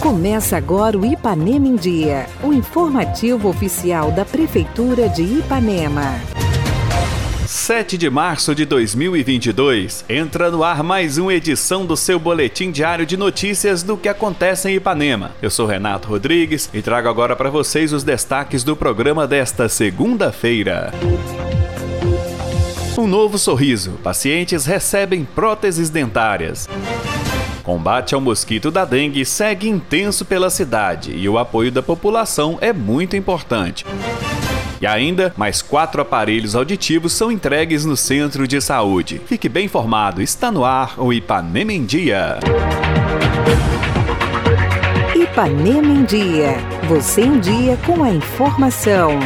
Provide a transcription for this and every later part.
Começa agora o Ipanema em Dia, o informativo oficial da Prefeitura de Ipanema. 7 de março de 2022, entra no ar mais uma edição do seu boletim diário de notícias do que acontece em Ipanema. Eu sou Renato Rodrigues e trago agora para vocês os destaques do programa desta segunda-feira. Um novo sorriso. Pacientes recebem próteses dentárias. Combate ao mosquito da dengue segue intenso pela cidade e o apoio da população é muito importante. E ainda, mais quatro aparelhos auditivos são entregues no centro de saúde. Fique bem informado, está no ar o Ipanema em Dia. Ipanema em Dia. Você em dia com a informação.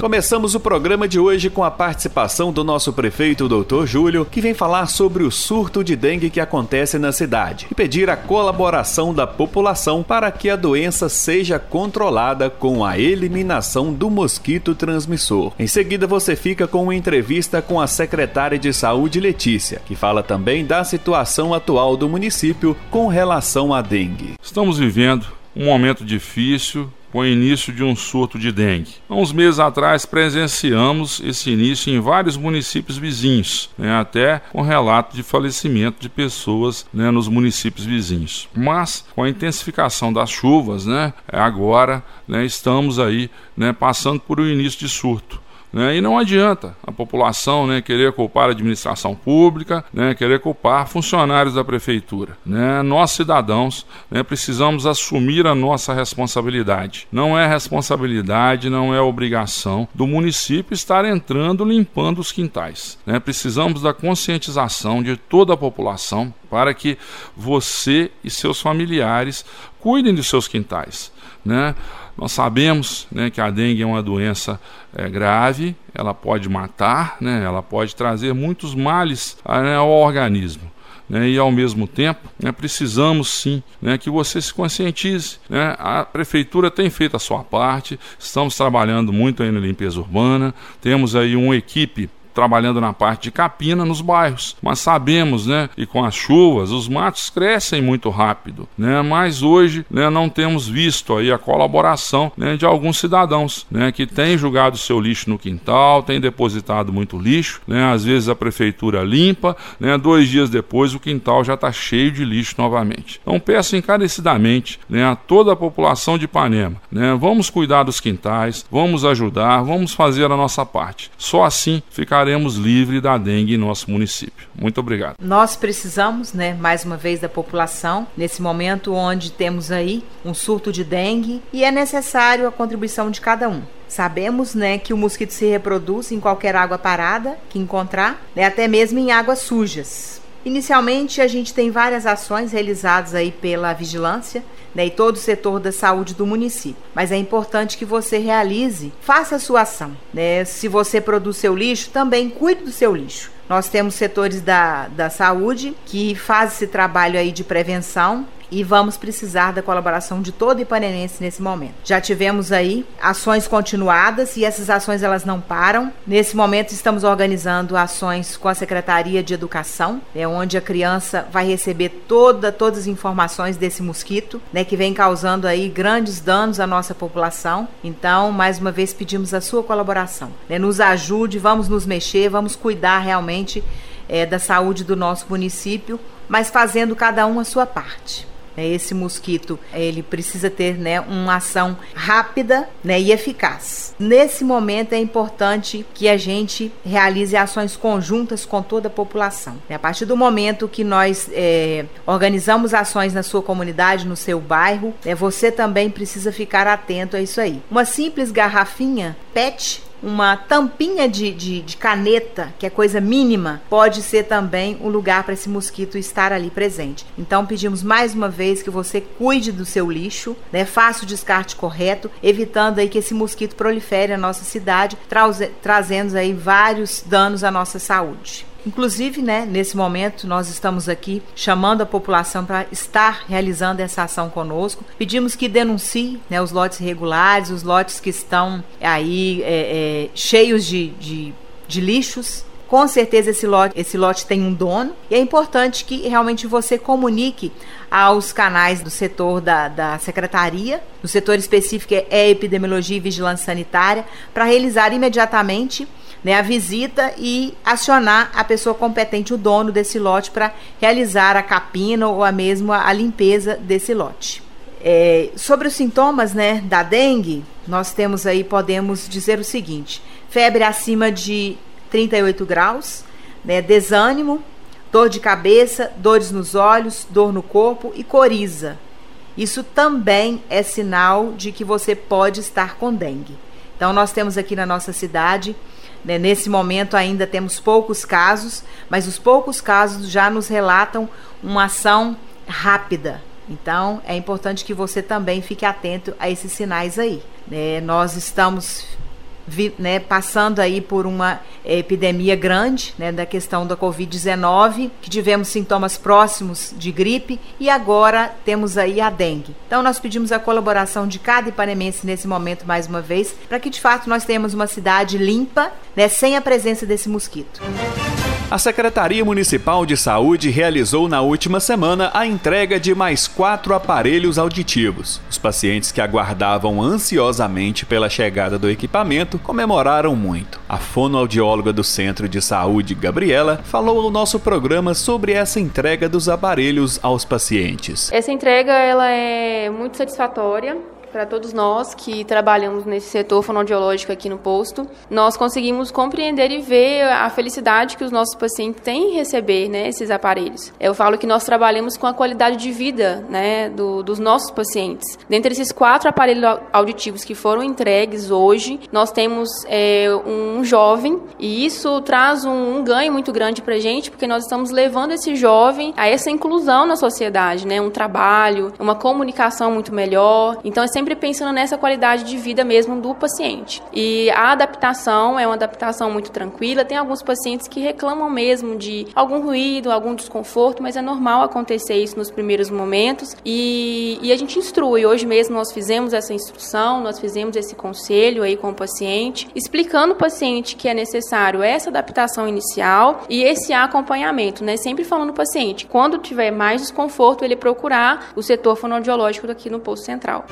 Começamos o programa de hoje com a participação do nosso prefeito, Dr. Júlio, que vem falar sobre o surto de dengue que acontece na cidade e pedir a colaboração da população para que a doença seja controlada com a eliminação do mosquito transmissor. Em seguida, você fica com uma entrevista com a secretária de Saúde, Letícia, que fala também da situação atual do município com relação à dengue. Estamos vivendo um momento difícil com o início de um surto de dengue. Há uns meses atrás presenciamos esse início em vários municípios vizinhos, né, até com relato de falecimento de pessoas né, nos municípios vizinhos. Mas com a intensificação das chuvas, né, agora né, estamos aí né, passando por um início de surto. Né? E não adianta a população né, querer culpar a administração pública, né, querer culpar funcionários da prefeitura. Né? Nós, cidadãos, né, precisamos assumir a nossa responsabilidade. Não é responsabilidade, não é obrigação do município estar entrando limpando os quintais. Né? Precisamos da conscientização de toda a população para que você e seus familiares cuidem de seus quintais. Né? Nós sabemos né, que a dengue é uma doença é, grave, ela pode matar, né, ela pode trazer muitos males né, ao organismo. Né, e ao mesmo tempo né, precisamos sim né, que você se conscientize. Né? A prefeitura tem feito a sua parte, estamos trabalhando muito aí na limpeza urbana, temos aí uma equipe trabalhando na parte de capina nos bairros. Mas sabemos, né, e com as chuvas, os matos crescem muito rápido, né? Mas hoje, né, não temos visto aí a colaboração, né, de alguns cidadãos, né, que têm jogado seu lixo no quintal, têm depositado muito lixo, né? Às vezes a prefeitura limpa, né, dois dias depois o quintal já está cheio de lixo novamente. Então peço encarecidamente, né, a toda a população de Ipanema, né, vamos cuidar dos quintais, vamos ajudar, vamos fazer a nossa parte. Só assim ficar ficaremos livres da dengue em nosso município. Muito obrigado. Nós precisamos, né, mais uma vez, da população, nesse momento onde temos aí um surto de dengue e é necessário a contribuição de cada um. Sabemos, né, que o mosquito se reproduz em qualquer água parada que encontrar, né, até mesmo em águas sujas. Inicialmente, a gente tem várias ações realizadas aí pela vigilância né, e todo o setor da saúde do município. Mas é importante que você realize, faça a sua ação. Né? Se você produz seu lixo, também cuide do seu lixo. Nós temos setores da, da saúde que fazem esse trabalho aí de prevenção e vamos precisar da colaboração de todo ipanenense nesse momento. Já tivemos aí ações continuadas e essas ações elas não param. Nesse momento estamos organizando ações com a Secretaria de Educação, é onde a criança vai receber toda todas as informações desse mosquito, né, que vem causando aí grandes danos à nossa população. Então, mais uma vez pedimos a sua colaboração. Né, nos ajude, vamos nos mexer, vamos cuidar realmente é, da saúde do nosso município, mas fazendo cada um a sua parte. Né? Esse mosquito ele precisa ter né, uma ação rápida né, e eficaz. Nesse momento é importante que a gente realize ações conjuntas com toda a população. A partir do momento que nós é, organizamos ações na sua comunidade, no seu bairro, né, você também precisa ficar atento a isso aí. Uma simples garrafinha PET uma tampinha de, de, de, caneta, que é coisa mínima, pode ser também um lugar para esse mosquito estar ali presente. Então pedimos mais uma vez que você cuide do seu lixo, né? Faça o descarte correto, evitando aí que esse mosquito prolifere na nossa cidade, trazendo aí vários danos à nossa saúde. Inclusive, né, nesse momento, nós estamos aqui chamando a população para estar realizando essa ação conosco. Pedimos que denuncie né, os lotes irregulares, os lotes que estão aí é, é, cheios de, de, de lixos com certeza esse lote, esse lote tem um dono e é importante que realmente você comunique aos canais do setor da, da secretaria, no setor específico é epidemiologia e vigilância sanitária, para realizar imediatamente né, a visita e acionar a pessoa competente, o dono desse lote, para realizar a capina ou a mesma a limpeza desse lote. É, sobre os sintomas né, da dengue, nós temos aí, podemos dizer o seguinte: febre acima de 38 graus, né, desânimo, dor de cabeça, dores nos olhos, dor no corpo e coriza. Isso também é sinal de que você pode estar com dengue. Então, nós temos aqui na nossa cidade, nesse momento ainda temos poucos casos, mas os poucos casos já nos relatam uma ação rápida. Então, é importante que você também fique atento a esses sinais aí. Né? Nós estamos vi, né, passando aí por uma epidemia grande, né, da questão da Covid-19, que tivemos sintomas próximos de gripe e agora temos aí a dengue. Então nós pedimos a colaboração de cada ipanemense nesse momento mais uma vez, para que de fato nós tenhamos uma cidade limpa, né, sem a presença desse mosquito. A Secretaria Municipal de Saúde realizou na última semana a entrega de mais quatro aparelhos auditivos. Os pacientes que aguardavam ansiosamente pela chegada do equipamento comemoraram muito. A fonoaudióloga do Centro de Saúde, Gabriela, falou ao nosso programa sobre essa entrega dos aparelhos aos pacientes. Essa entrega ela é muito satisfatória para todos nós que trabalhamos nesse setor fonoaudiológico aqui no posto, nós conseguimos compreender e ver a felicidade que os nossos pacientes têm em receber né, esses aparelhos. Eu falo que nós trabalhamos com a qualidade de vida né, do, dos nossos pacientes. Dentre esses quatro aparelhos auditivos que foram entregues hoje, nós temos é, um jovem e isso traz um, um ganho muito grande para a gente, porque nós estamos levando esse jovem a essa inclusão na sociedade, né, um trabalho, uma comunicação muito melhor. Então, é sempre pensando nessa qualidade de vida mesmo do paciente. E a adaptação é uma adaptação muito tranquila. Tem alguns pacientes que reclamam mesmo de algum ruído, algum desconforto, mas é normal acontecer isso nos primeiros momentos. E, e a gente instrui. Hoje mesmo nós fizemos essa instrução, nós fizemos esse conselho aí com o paciente, explicando o paciente que é necessário essa adaptação inicial e esse acompanhamento, né? Sempre falando o paciente, quando tiver mais desconforto, ele procurar o setor fonoaudiológico aqui no posto central.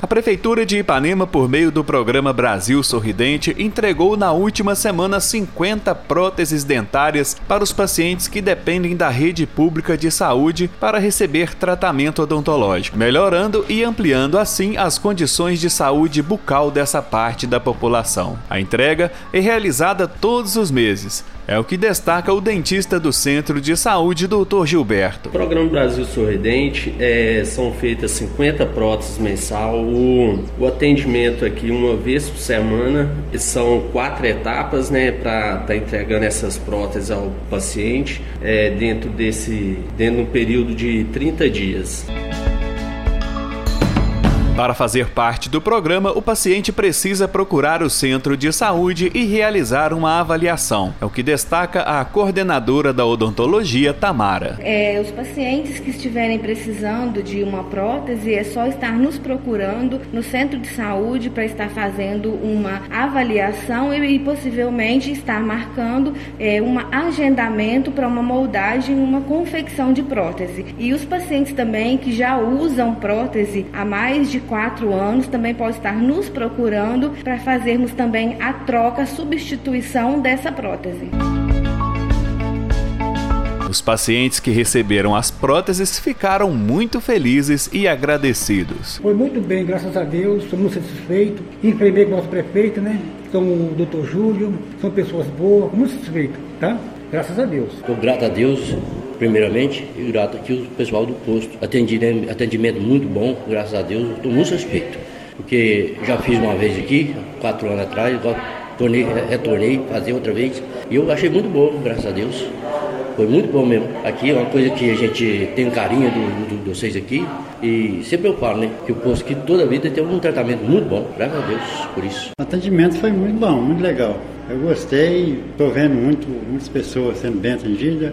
A Prefeitura de Ipanema, por meio do programa Brasil Sorridente, entregou na última semana 50 próteses dentárias para os pacientes que dependem da rede pública de saúde para receber tratamento odontológico, melhorando e ampliando assim as condições de saúde bucal dessa parte da população. A entrega é realizada todos os meses, é o que destaca o dentista do Centro de Saúde, Dr. Gilberto. O programa Brasil Sorridente é, são feitas 50 próteses mensal. O, o, atendimento aqui uma vez por semana. São quatro etapas, né, para estar tá entregando essas próteses ao paciente é, dentro desse, dentro de um período de 30 dias. Para fazer parte do programa, o paciente precisa procurar o centro de saúde e realizar uma avaliação. É o que destaca a coordenadora da odontologia, Tamara. É, os pacientes que estiverem precisando de uma prótese, é só estar nos procurando no centro de saúde para estar fazendo uma avaliação e, e possivelmente estar marcando é, um agendamento para uma moldagem, uma confecção de prótese. E os pacientes também que já usam prótese há mais de quatro anos também pode estar nos procurando para fazermos também a troca, a substituição dessa prótese. Os pacientes que receberam as próteses ficaram muito felizes e agradecidos. Foi muito bem, graças a Deus, estou muito satisfeito. Enfermei com o nosso prefeito, né? São o doutor Júlio, são pessoas boas, muito satisfeito, tá? Graças a Deus. Estou grato a Deus primeiramente, e grato aqui ao pessoal do posto. Atendimento, atendimento muito bom, graças a Deus, estou muito satisfeito. Porque já fiz uma vez aqui, quatro anos atrás, agora tornei, retornei, fazer outra vez. E eu achei muito bom, graças a Deus. Foi muito bom mesmo. Aqui é uma coisa que a gente tem carinho do, do, de vocês aqui. E sempre eu falo, né? Que o posto aqui toda a vida tem um tratamento muito bom, graças a Deus, por isso. O atendimento foi muito bom, muito legal. Eu gostei, estou vendo muito, muitas pessoas sendo bem atendidas.